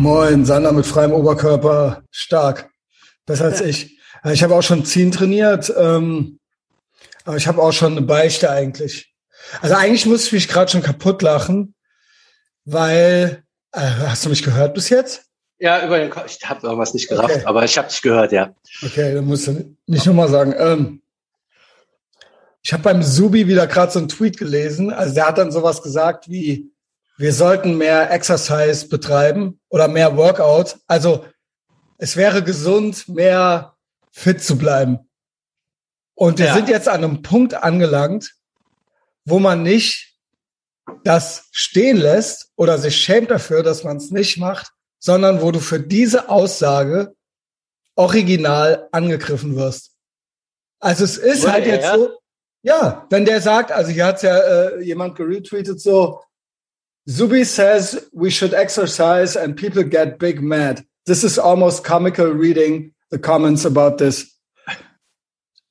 Moin, Sander mit freiem Oberkörper, stark. Besser als ich. Ich habe auch schon Ziehen trainiert, ähm, aber ich habe auch schon eine Beichte eigentlich. Also eigentlich muss ich mich gerade schon kaputt lachen, weil, äh, hast du mich gehört bis jetzt? Ja, über den Ko ich habe irgendwas nicht gerafft, okay. aber ich habe dich gehört, ja. Okay, dann musst du nicht nochmal sagen. Ähm, ich habe beim Subi wieder gerade so einen Tweet gelesen. Also der hat dann sowas gesagt wie, wir sollten mehr Exercise betreiben oder mehr Workout. Also es wäre gesund, mehr fit zu bleiben. Und wir ja. sind jetzt an einem Punkt angelangt, wo man nicht das stehen lässt oder sich schämt dafür, dass man es nicht macht, sondern wo du für diese Aussage original angegriffen wirst. Also es ist Wurde halt jetzt er? so, ja, wenn der sagt, also hier hat ja äh, jemand geretweetet so, Zubi says we should exercise and people get big mad. This is almost comical reading the comments about this.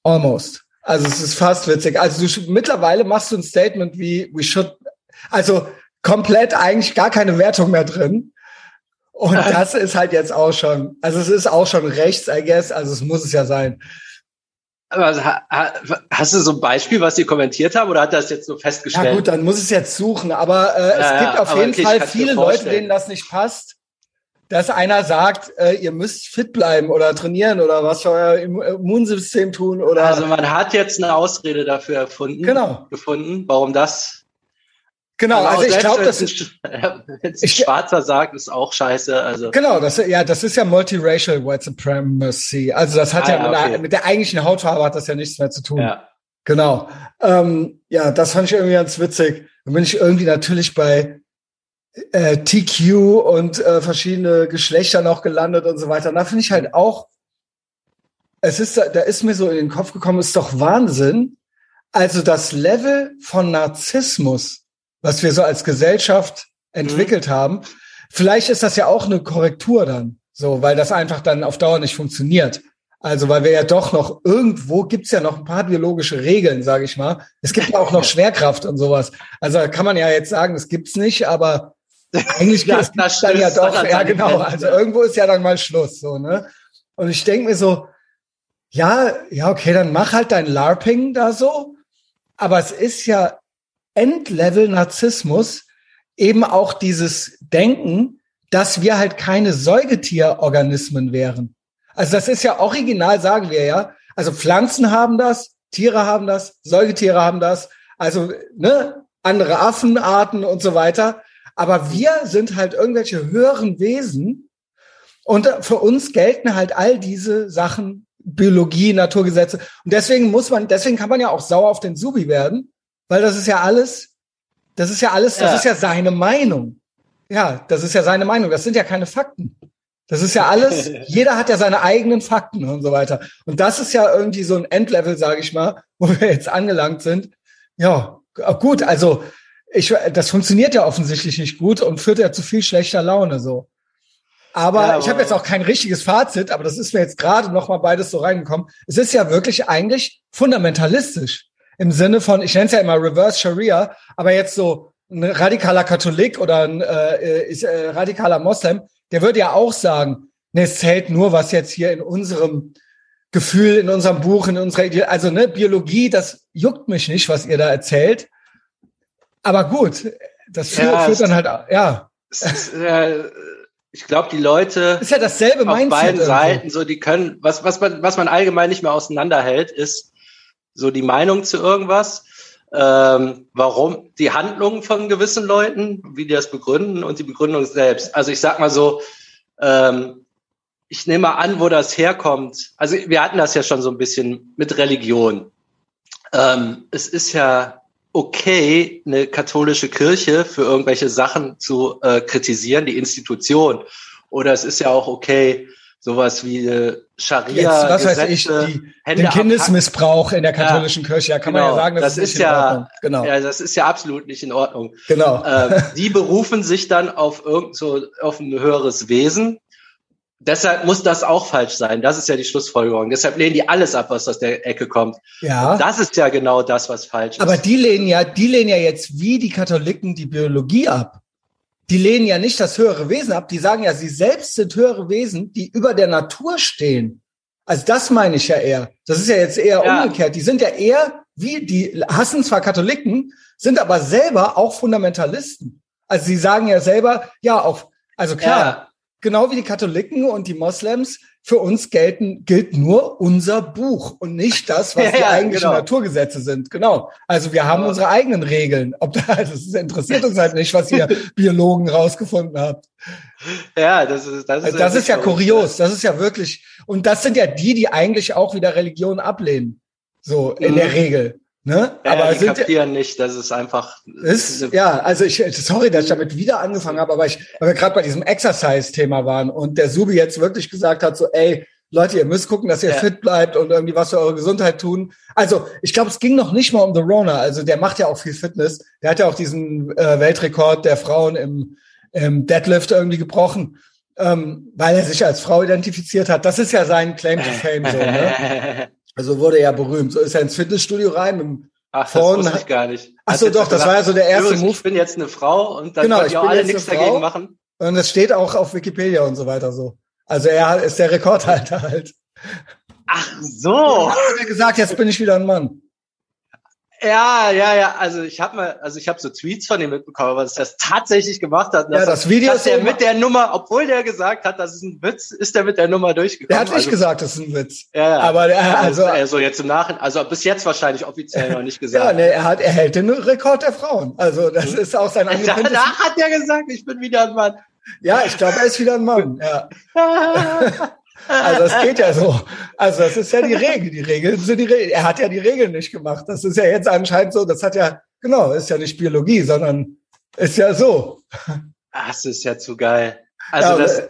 Almost. Also es ist fast witzig. Also du, mittlerweile machst du ein Statement wie we should, also komplett eigentlich gar keine Wertung mehr drin. Und das ist halt jetzt auch schon, also es ist auch schon rechts, I guess, also es muss es ja sein. Also, hast du so ein Beispiel, was sie kommentiert haben, oder hat das jetzt nur festgestellt? Ja gut, dann muss es jetzt suchen. Aber äh, es ja, gibt auf jeden okay, Fall viele Leute, denen das nicht passt, dass einer sagt, äh, ihr müsst fit bleiben oder trainieren oder was für euer Immunsystem tun oder. Also man hat jetzt eine Ausrede dafür erfunden, genau. gefunden, warum das Genau, also, also ich glaube, das ist wenn ein Schwarzer sagt, ist auch scheiße. Also genau, das ja, das ist ja multiracial White Supremacy. Also das hat ah, ja, mit, okay. der, mit, der, eigentlichen Hautfarbe hat das ja nichts mehr zu tun. Ja. Genau. Ähm, ja, das fand ich irgendwie ganz witzig. Dann bin ich irgendwie natürlich bei äh, TQ und äh, verschiedene Geschlechter noch gelandet und so weiter. Und da finde ich halt auch, es ist, da ist mir so in den Kopf gekommen, ist doch Wahnsinn. Also das Level von Narzissmus was wir so als Gesellschaft entwickelt mhm. haben. Vielleicht ist das ja auch eine Korrektur dann, so, weil das einfach dann auf Dauer nicht funktioniert. Also, weil wir ja doch noch irgendwo gibt's ja noch ein paar biologische Regeln, sage ich mal. Es gibt ja auch noch Schwerkraft und sowas. Also kann man ja jetzt sagen, das gibt's nicht, aber eigentlich ja, gibt's das dann ja doch. Ja, genau. Also irgendwo ist ja dann mal Schluss, so ne. Und ich denke mir so, ja, ja, okay, dann mach halt dein LARPing da so. Aber es ist ja Endlevel-Narzissmus eben auch dieses Denken, dass wir halt keine Säugetierorganismen wären. Also das ist ja original, sagen wir ja. Also Pflanzen haben das, Tiere haben das, Säugetiere haben das, also ne, andere Affenarten und so weiter. Aber wir sind halt irgendwelche höheren Wesen und für uns gelten halt all diese Sachen, Biologie, Naturgesetze. Und deswegen muss man, deswegen kann man ja auch sauer auf den Subi werden, weil das ist ja alles, das ist ja alles, das ist ja seine Meinung. Ja, das ist ja seine Meinung. Das sind ja keine Fakten. Das ist ja alles, jeder hat ja seine eigenen Fakten und so weiter. Und das ist ja irgendwie so ein Endlevel, sage ich mal, wo wir jetzt angelangt sind. Ja, gut, also ich, das funktioniert ja offensichtlich nicht gut und führt ja zu viel schlechter Laune so. Aber, ja, aber ich habe jetzt auch kein richtiges Fazit, aber das ist mir jetzt gerade noch mal beides so reingekommen. Es ist ja wirklich eigentlich fundamentalistisch im Sinne von, ich nenne es ja immer Reverse Sharia, aber jetzt so ein radikaler Katholik oder ein äh, ist, äh, radikaler Moslem, der würde ja auch sagen, ne, es zählt nur, was jetzt hier in unserem Gefühl, in unserem Buch, in unserer Idee, also ne, Biologie, das juckt mich nicht, was ihr da erzählt. Aber gut, das führt, ja, führt dann halt, ja. Ist, äh, ich glaube, die Leute ist ja dasselbe auf Mindset beiden Seiten, so die können, was was man was man allgemein nicht mehr auseinanderhält, ist so die Meinung zu irgendwas, ähm, warum die Handlungen von gewissen Leuten, wie die das begründen und die Begründung selbst. Also ich sag mal so, ähm, ich nehme mal an, wo das herkommt. Also wir hatten das ja schon so ein bisschen mit Religion. Ähm, es ist ja okay, eine katholische Kirche für irgendwelche Sachen zu äh, kritisieren, die Institution. Oder es ist ja auch okay, sowas wie äh, Scharia, Jetzt, Gesetze, ich, die, Hände den Kindesmissbrauch in der katholischen ja, Kirche, ja, kann genau, man ja sagen, das, das ist, ist ja, genau. ja, das ist ja absolut nicht in Ordnung. Genau. Äh, die berufen sich dann auf irgend so auf ein höheres Wesen. Deshalb muss das auch falsch sein. Das ist ja die Schlussfolgerung. Deshalb lehnen die alles ab, was aus der Ecke kommt. Ja. Und das ist ja genau das, was falsch ist. Aber die lehnen ja, die lehnen ja jetzt wie die Katholiken die Biologie ab. Die lehnen ja nicht das höhere Wesen ab, die sagen ja, sie selbst sind höhere Wesen, die über der Natur stehen. Also das meine ich ja eher. Das ist ja jetzt eher ja. umgekehrt. Die sind ja eher wie, die hassen zwar Katholiken, sind aber selber auch Fundamentalisten. Also sie sagen ja selber, ja, auch, also klar, ja. genau wie die Katholiken und die Moslems, für uns gelten, gilt nur unser Buch und nicht das, was ja, die eigentlichen genau. Naturgesetze sind. Genau. Also wir haben ja. unsere eigenen Regeln. Ob da, das interessiert uns halt nicht, was ihr Biologen rausgefunden habt. Ja, das ist, das ist, also das ist ja kurios. Das ist ja wirklich, und das sind ja die, die eigentlich auch wieder Religion ablehnen. So, in mhm. der Regel. Ne? Ja, aber die sind kapieren nicht, dass es einfach ist. Ja, also ich, sorry, dass ich damit wieder angefangen habe, aber ich, weil wir gerade bei diesem Exercise-Thema waren und der Subi jetzt wirklich gesagt hat, so, ey, Leute, ihr müsst gucken, dass ihr ja. fit bleibt und irgendwie was für eure Gesundheit tun. Also ich glaube, es ging noch nicht mal um The Rona. Also der macht ja auch viel Fitness. Der hat ja auch diesen äh, Weltrekord der Frauen im, im Deadlift irgendwie gebrochen, ähm, weil er sich als Frau identifiziert hat. Das ist ja sein Claim to Fame so. Ne? Also wurde er berühmt. So ist er ins Fitnessstudio rein Ach, das wusste ich gar nicht. Ach so, doch, das war ja so der erste Move. Ich bin jetzt eine Frau und dann genau, ich auch alle nichts dagegen machen. Und das steht auch auf Wikipedia und so weiter so. Also er ist der Rekordhalter halt. Ach so. hat er gesagt, jetzt bin ich wieder ein Mann. Ja, ja, ja. Also ich habe mal, also ich habe so Tweets von ihm mitbekommen, was er das tatsächlich gemacht hat. Ja, das Video ist der mit der Nummer, obwohl der gesagt hat, das ist ein Witz, ist der mit der Nummer durchgekommen. Der hat nicht also, gesagt, das ist ein Witz. Ja, ja. aber der, also, also, jetzt im Nachhinein, also bis jetzt wahrscheinlich offiziell noch nicht gesagt. ja, nee, er hat, er hält den Rekord der Frauen. Also das ist auch sein. Danach hat er gesagt, ich bin wieder ein Mann. Ja, ich glaube, er ist wieder ein Mann. Ja. Also es geht ja so. Also das ist ja die Regel. Die Regeln sind die Regeln. Er hat ja die Regeln nicht gemacht. Das ist ja jetzt anscheinend so. Das hat ja, genau, ist ja nicht Biologie, sondern ist ja so. Das ist ja zu geil. Also ja, das,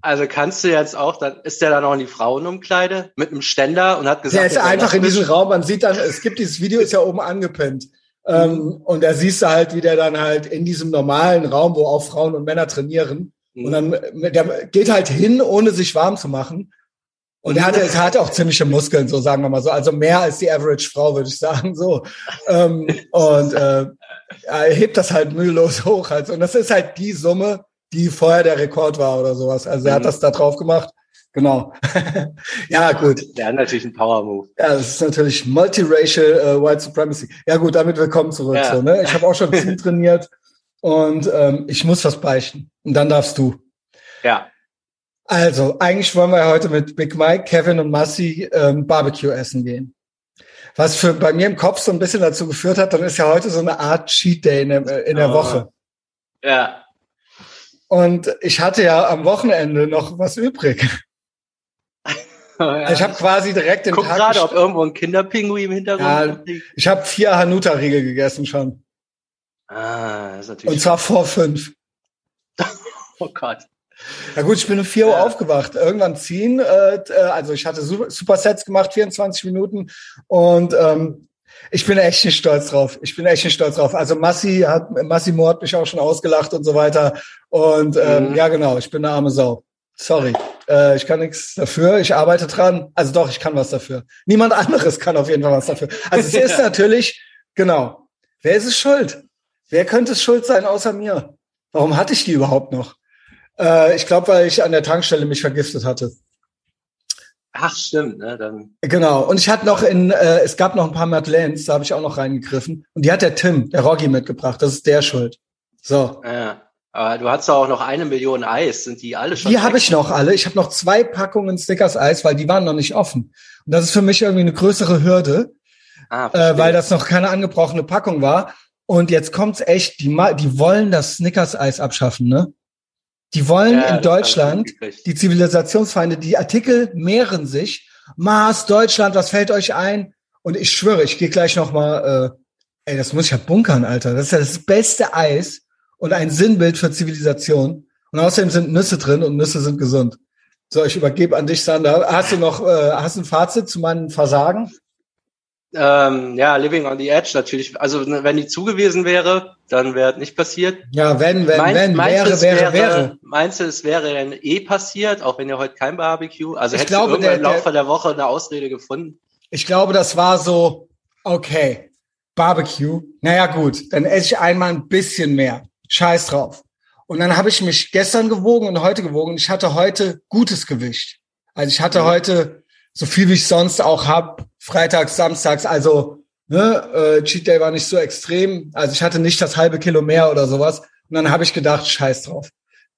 also kannst du jetzt auch, dann ist der dann auch in die Frauenumkleide mit einem Ständer und hat gesagt, der ist einfach in diesem Raum. Man sieht dann, es gibt dieses Video, ist ja oben angepinnt. Ähm, mhm. und da siehst du halt, wie der dann halt in diesem normalen Raum, wo auch Frauen und Männer trainieren, und dann, der geht halt hin, ohne sich warm zu machen. Und er hatte, er hatte auch ziemliche Muskeln, so sagen wir mal so. Also mehr als die Average Frau, würde ich sagen, so. ähm, und äh, er hebt das halt mühelos hoch. Also. Und das ist halt die Summe, die vorher der Rekord war oder sowas. Also er hat mhm. das da drauf gemacht. Genau. ja, gut. Der hat natürlich einen Power Move. Ja, das ist natürlich Multiracial uh, White Supremacy. Ja, gut, damit willkommen zurück. Ja. So, ne? Ich habe auch schon viel trainiert. Und ähm, ich muss was beichten. Und dann darfst du. Ja. Also, eigentlich wollen wir heute mit Big Mike, Kevin und Massi ähm, Barbecue essen gehen. Was für bei mir im Kopf so ein bisschen dazu geführt hat, dann ist ja heute so eine Art Cheat Day in der, in der oh. Woche. Ja. Und ich hatte ja am Wochenende noch was übrig. ja. Ich habe quasi direkt den Guck Tag gerade, ob irgendwo ein Kinderpinguin im Hintergrund ja, Ich habe vier Hanuta-Riegel gegessen schon. Ah, ist natürlich. Und zwar vor fünf. oh Gott. Ja gut, ich bin um vier Uhr aufgewacht. Irgendwann ziehen, äh, äh also ich hatte Supersets gemacht, 24 Minuten und ähm, ich bin echt nicht stolz drauf. Ich bin echt nicht stolz drauf. Also Massi hat, Massimo hat mich auch schon ausgelacht und so weiter. Und ähm, mhm. ja genau, ich bin eine arme Sau. Sorry, äh, ich kann nichts dafür. Ich arbeite dran. Also doch, ich kann was dafür. Niemand anderes kann auf jeden Fall was dafür. Also es ist natürlich genau. Wer ist es schuld? Wer könnte es schuld sein außer mir? Warum hatte ich die überhaupt noch? Äh, ich glaube, weil ich an der Tankstelle mich vergiftet hatte. Ach, stimmt, ne? Dann. Genau. Und ich hatte noch in, äh, es gab noch ein paar Madeleines, da habe ich auch noch reingegriffen. Und die hat der Tim, der Roggi, mitgebracht. Das ist der schuld. So. Ja. Aber du hast auch noch eine Million Eis. Sind die alle schon? Die habe ich noch alle. Ich habe noch zwei Packungen Snickers Eis, weil die waren noch nicht offen. Und das ist für mich irgendwie eine größere Hürde, ah, äh, weil das noch keine angebrochene Packung war. Und jetzt kommt's echt, die, die wollen das Snickers-Eis abschaffen, ne? Die wollen ja, in Deutschland, die Zivilisationsfeinde, die Artikel mehren sich. Mars, Deutschland, was fällt euch ein? Und ich schwöre, ich gehe gleich noch mal, äh, ey, das muss ich ja bunkern, Alter. Das ist ja das beste Eis und ein Sinnbild für Zivilisation. Und außerdem sind Nüsse drin und Nüsse sind gesund. So, ich übergebe an dich, Sander. Hast du noch, äh, hast du ein Fazit zu meinem Versagen? Ähm, ja, Living on the Edge natürlich. Also ne, wenn die zugewiesen wäre, dann wäre nicht passiert. Ja, wenn, wenn, Meint, wenn, wäre, wäre, wäre. Meinst du, es wäre dann eh passiert, auch wenn ihr heute kein Barbecue? Also ich hättest glaube, du irgendwann der, im Laufe der Woche eine Ausrede gefunden? Ich glaube, das war so, okay, Barbecue. Naja, gut, dann esse ich einmal ein bisschen mehr. Scheiß drauf. Und dann habe ich mich gestern gewogen und heute gewogen. Ich hatte heute gutes Gewicht. Also ich hatte heute so viel, wie ich sonst auch hab, freitags, samstags. Also ne, äh, Cheat Day war nicht so extrem. Also ich hatte nicht das halbe Kilo mehr oder sowas. Und dann habe ich gedacht, scheiß drauf.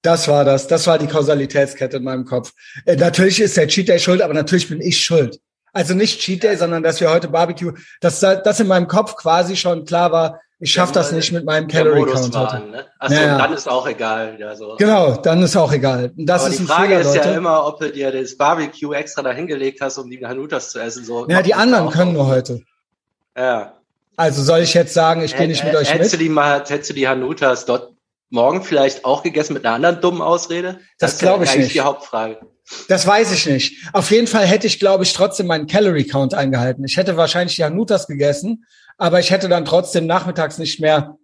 Das war das. Das war die Kausalitätskette in meinem Kopf. Äh, natürlich ist der Cheat Day schuld, aber natürlich bin ich schuld. Also nicht Cheat Day, sondern dass wir heute Barbecue, dass das in meinem Kopf quasi schon klar war, ich schaffe das nicht mit meinem Calorie Count heute. Ne? Achso, ja, ja. dann ist auch egal. Ja, so. Genau, dann ist auch egal. das Aber ist die Frage Fehler, ist Leute. ja immer, ob du dir das Barbecue extra dahingelegt hast, um die Hanutas zu essen. So, ja, die anderen können nur heute. Ja. Also soll ich jetzt sagen, ich gehe nicht mit euch hättest mit? Du die mal, hättest du die Hanutas dort morgen vielleicht auch gegessen mit einer anderen dummen Ausrede? Das, das glaube ich nicht. die Hauptfrage. Das weiß ich nicht. Auf jeden Fall hätte ich, glaube ich, trotzdem meinen Calorie Count eingehalten. Ich hätte wahrscheinlich die Hanutas gegessen, aber ich hätte dann trotzdem nachmittags nicht mehr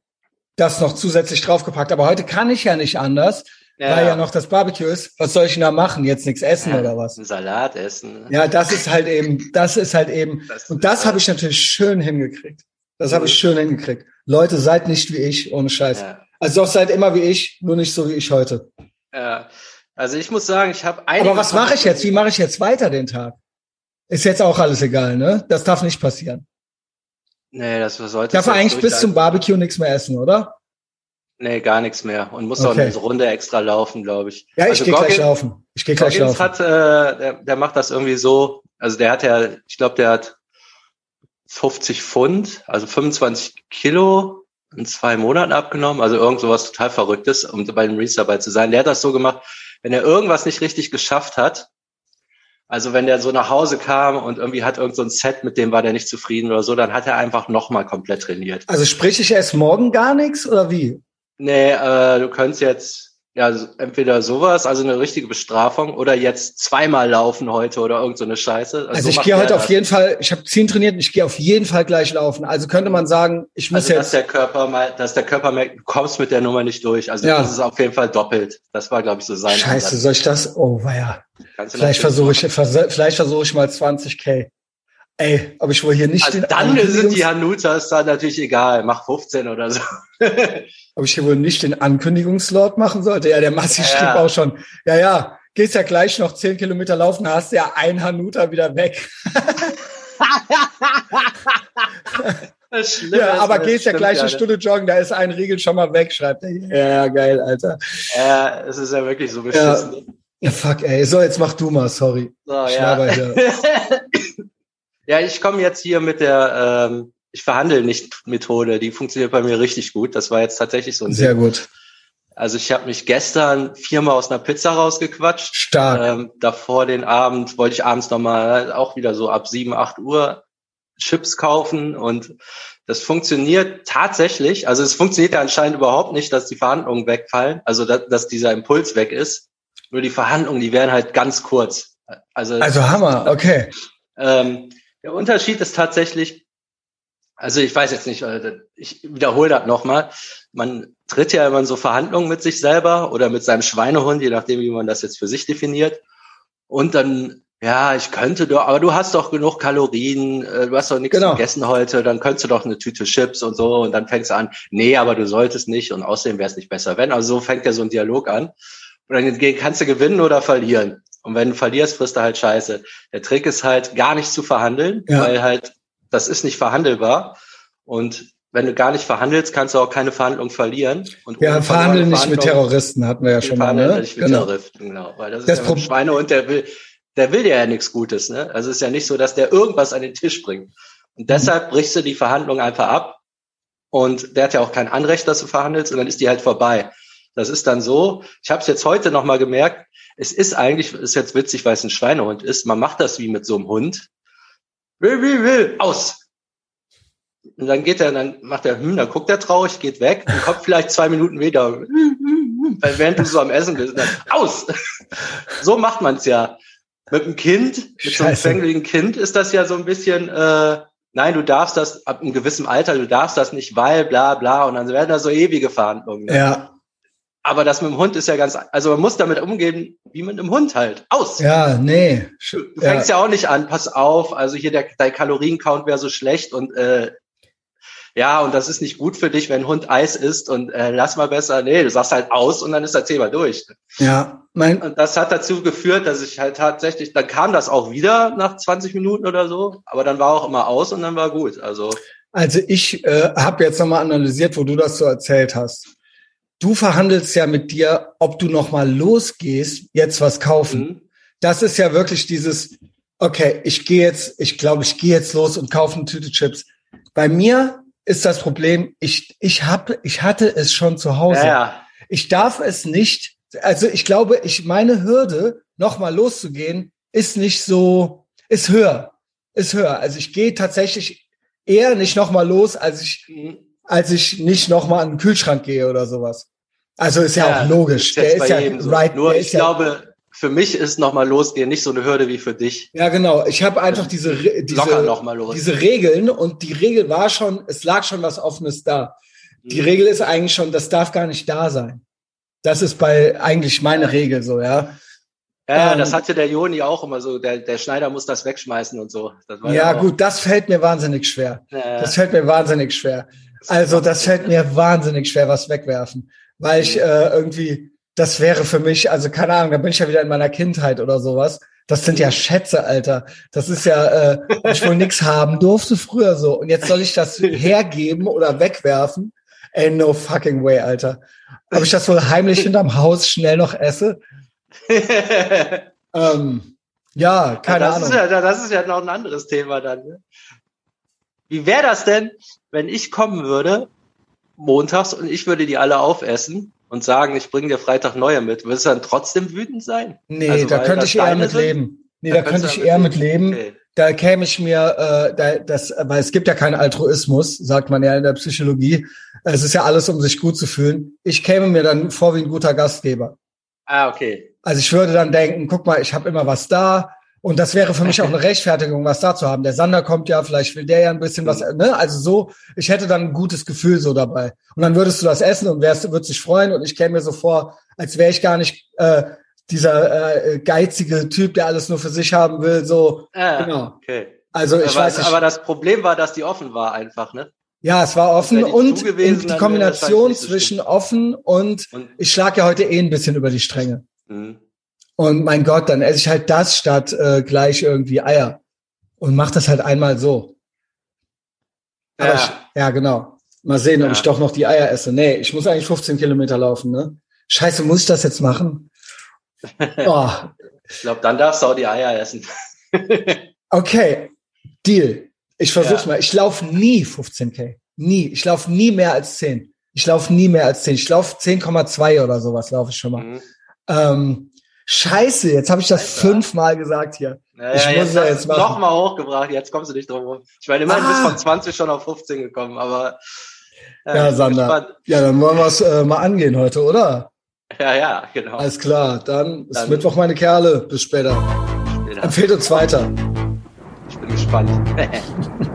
das noch zusätzlich draufgepackt. Aber heute kann ich ja nicht anders, ja. weil ja noch das Barbecue ist. Was soll ich denn da machen? Jetzt nichts essen ja, oder was? Ein Salat essen. Ja, das ist halt eben, das ist halt eben. Das und das habe ich natürlich schön hingekriegt. Das habe ich schön hingekriegt. Leute, seid nicht wie ich, ohne Scheiß. Ja. Also doch seid immer wie ich, nur nicht so wie ich heute. Ja. Also ich muss sagen, ich habe Aber was mache ich jetzt? Wie mache ich jetzt weiter den Tag? Ist jetzt auch alles egal, ne? Das darf nicht passieren. Nee, das sollte. Darf er eigentlich bis zum Barbecue nichts mehr essen, oder? Nee, gar nichts mehr. Und muss okay. auch eine Runde extra laufen, glaube ich. Ja, ich also gehe gleich laufen. Ich gehe gleich laufen. Hat, äh, der, der macht das irgendwie so. Also der hat ja, ich glaube, der hat 50 Pfund, also 25 Kilo in zwei Monaten abgenommen. Also irgend sowas total Verrücktes, um bei dem Reese dabei zu sein. Der hat das so gemacht, wenn er irgendwas nicht richtig geschafft hat, also wenn der so nach Hause kam und irgendwie hat irgend so ein Set, mit dem war der nicht zufrieden oder so, dann hat er einfach nochmal komplett trainiert. Also sprich ich erst morgen gar nichts oder wie? Nee, äh, du könntest jetzt ja, entweder sowas, also eine richtige Bestrafung, oder jetzt zweimal laufen heute oder irgend so eine Scheiße. Also, also ich so gehe heute auf jeden Fall, ich habe zehn trainiert und ich gehe auf jeden Fall gleich laufen. Also könnte man sagen, ich muss also, jetzt. Dass der Körper mal, dass der Körper merkt, du kommst mit der Nummer nicht durch. Also ja. das ist auf jeden Fall doppelt. Das war, glaube ich, so sein. Scheiße, Ansatz. soll ich das? Oh, ja. Vielleicht versuche ich, vielleicht versuche ich mal 20k. Ey, ob ich wohl hier nicht also den dann sind die Hanutas da natürlich egal, mach 15 oder so. ob ich hier wohl nicht den Ankündigungslord machen sollte? Ja, der Massi ja, schrieb auch schon. Ja, ja, gehst ja gleich noch 10 Kilometer laufen, hast ja ein Hanuta wieder weg. ja, aber gehst ja gleich eine Stunde joggen, da ist ein Riegel schon mal weg, schreibt er. Ja, geil, Alter. Ja, es ist ja wirklich so beschissen. Ja, fuck, ey. So, jetzt mach du mal, sorry. So, ja. Ja, ich komme jetzt hier mit der ähm, ich verhandle nicht Methode, die funktioniert bei mir richtig gut. Das war jetzt tatsächlich so ein Sehr Ding. gut. Also ich habe mich gestern viermal aus einer Pizza rausgequatscht. Stark. Ähm, davor den Abend wollte ich abends nochmal auch wieder so ab sieben, acht Uhr Chips kaufen und das funktioniert tatsächlich. Also es funktioniert ja anscheinend überhaupt nicht, dass die Verhandlungen wegfallen, also dass, dass dieser Impuls weg ist. Nur die Verhandlungen, die werden halt ganz kurz. Also, also Hammer, okay. Ähm, der Unterschied ist tatsächlich, also ich weiß jetzt nicht, äh, ich wiederhole das nochmal. Man tritt ja immer in so Verhandlungen mit sich selber oder mit seinem Schweinehund, je nachdem, wie man das jetzt für sich definiert. Und dann, ja, ich könnte doch, aber du hast doch genug Kalorien, äh, du hast doch nichts genau. gegessen heute, dann könntest du doch eine Tüte Chips und so. Und dann fängst du an, nee, aber du solltest nicht und außerdem wäre es nicht besser, wenn. Also so fängt ja so ein Dialog an. Und dann kannst du gewinnen oder verlieren. Und wenn du verlierst, frisst du halt Scheiße. Der Trick ist halt, gar nicht zu verhandeln, ja. weil halt, das ist nicht verhandelbar. Und wenn du gar nicht verhandelst, kannst du auch keine Verhandlung verlieren. Und ja, verhandeln nicht mit Terroristen, hatten wir ja schon mal. Ne? Nicht mit genau. Terroristen, genau. Weil das, das ist ja ein Schweine und der will, der will dir ja nichts Gutes. Ne? Also es ist ja nicht so, dass der irgendwas an den Tisch bringt. Und deshalb brichst du die Verhandlung einfach ab. Und der hat ja auch kein Anrecht, dass du verhandelst, und dann ist die halt vorbei. Das ist dann so, ich habe es jetzt heute nochmal gemerkt, es ist eigentlich, ist jetzt witzig, weil es ein Schweinehund ist, man macht das wie mit so einem Hund. Will, will, will, aus. Und dann geht er, dann macht er, hm, dann guckt er traurig, geht weg und kommt vielleicht zwei Minuten wieder, weil während du so am Essen bist, dann, aus. so macht man es ja. Mit einem Kind, mit Scheiße. so einem fänglichen Kind ist das ja so ein bisschen, äh, nein, du darfst das ab einem gewissen Alter, du darfst das nicht, weil, bla, bla, und dann werden da so ewige Verhandlungen. Ja. Aber das mit dem Hund ist ja ganz, also man muss damit umgehen, wie mit einem Hund halt. Aus. Ja, nee. Du fängst ja, ja auch nicht an, pass auf, also hier der, dein Kaloriencount wäre so schlecht und äh, ja, und das ist nicht gut für dich, wenn ein Hund Eis isst und äh, lass mal besser, nee, du sagst halt aus und dann ist das Thema durch. Ja, mein und das hat dazu geführt, dass ich halt tatsächlich, dann kam das auch wieder nach 20 Minuten oder so, aber dann war auch immer aus und dann war gut. Also, also ich äh, habe jetzt nochmal analysiert, wo du das so erzählt hast. Du verhandelst ja mit dir, ob du nochmal losgehst, jetzt was kaufen. Mhm. Das ist ja wirklich dieses, okay, ich gehe jetzt, ich glaube, ich gehe jetzt los und kaufe eine Tüte Chips. Bei mir ist das Problem, ich, ich habe, ich hatte es schon zu Hause. Ja, ja. Ich darf es nicht, also ich glaube, ich, meine Hürde, nochmal loszugehen, ist nicht so, ist höher, ist höher. Also ich gehe tatsächlich eher nicht nochmal los, als ich, mhm. Als ich nicht nochmal an den Kühlschrank gehe oder sowas. Also ist ja, ja auch logisch. Ist der ist ja so. right. Nur ich glaube, für mich ist nochmal losgehen nicht so eine Hürde wie für dich. Ja, genau. Ich habe einfach diese, diese, diese Regeln und die Regel war schon, es lag schon was Offenes da. Die mhm. Regel ist eigentlich schon, das darf gar nicht da sein. Das ist bei eigentlich meine Regel so, ja. Ja, ähm, das hatte der Joni auch immer so. Der, der Schneider muss das wegschmeißen und so. ja, ja gut, das fällt mir wahnsinnig schwer. Äh, das fällt mir wahnsinnig schwer. Also, das fällt mir wahnsinnig schwer, was wegwerfen. Weil ich äh, irgendwie, das wäre für mich, also keine Ahnung, da bin ich ja wieder in meiner Kindheit oder sowas. Das sind ja Schätze, Alter. Das ist ja, äh, ich wohl nix haben durfte früher so. Und jetzt soll ich das hergeben oder wegwerfen? Ey, no fucking way, Alter. Ob ich das wohl heimlich hinterm Haus schnell noch esse? ähm, ja, keine das Ahnung. Ist ja, das ist ja noch ein anderes Thema dann. Ne? Wie wäre das denn, wenn ich kommen würde, montags, und ich würde die alle aufessen und sagen, ich bringe dir Freitag neue mit, würdest du dann trotzdem wütend sein? Nee, also, da könnte ich eher mit sind? leben. Nee, da, da könnte ich eher mit leben. Okay. Da käme ich mir, äh, da, das, weil es gibt ja keinen Altruismus, sagt man ja in der Psychologie. Es ist ja alles, um sich gut zu fühlen. Ich käme mir dann vor wie ein guter Gastgeber. Ah, okay. Also ich würde dann denken, guck mal, ich habe immer was da, und das wäre für mich auch eine Rechtfertigung, was da zu haben. Der Sander kommt ja, vielleicht will der ja ein bisschen was, ne? Also so, ich hätte dann ein gutes Gefühl so dabei. Und dann würdest du das essen und wärst, würdest dich freuen und ich käme mir so vor, als wäre ich gar nicht äh, dieser äh, geizige Typ, der alles nur für sich haben will. So, ah, genau. Okay. Also ich aber, weiß nicht. Aber das Problem war, dass die offen war einfach, ne? Ja, es war offen und gewesen, die Kombination so zwischen offen und, und ich schlag ja heute eh ein bisschen über die Stränge. Mhm. Und mein Gott, dann esse ich halt das statt äh, gleich irgendwie Eier. Und mach das halt einmal so. Aber ja. Ich, ja, genau. Mal sehen, ob ja. ich doch noch die Eier esse. Nee, ich muss eigentlich 15 Kilometer laufen, ne? Scheiße, muss ich das jetzt machen? Oh. ich glaube, dann darfst du auch die Eier essen. okay, Deal. Ich versuch's ja. mal. Ich laufe nie 15k. Nie. Ich laufe nie mehr als 10. Ich laufe nie mehr als 10. Ich laufe 10,2 oder sowas, laufe ich schon mal. Mhm. Ähm, Scheiße, jetzt habe ich das Alter. fünfmal gesagt hier. Naja, ich muss jetzt, ja jetzt machen. Noch mal hochgebracht, jetzt kommst du nicht drum rum. Ich meine, immerhin ah. bis von 20 schon auf 15 gekommen, aber. Äh, ja, Sander. Ja, dann wollen wir es äh, mal angehen heute, oder? Ja, ja, genau. Alles klar, dann, dann ist Mittwoch, meine Kerle. Bis später. später. Empfehlt uns weiter. Ich bin gespannt.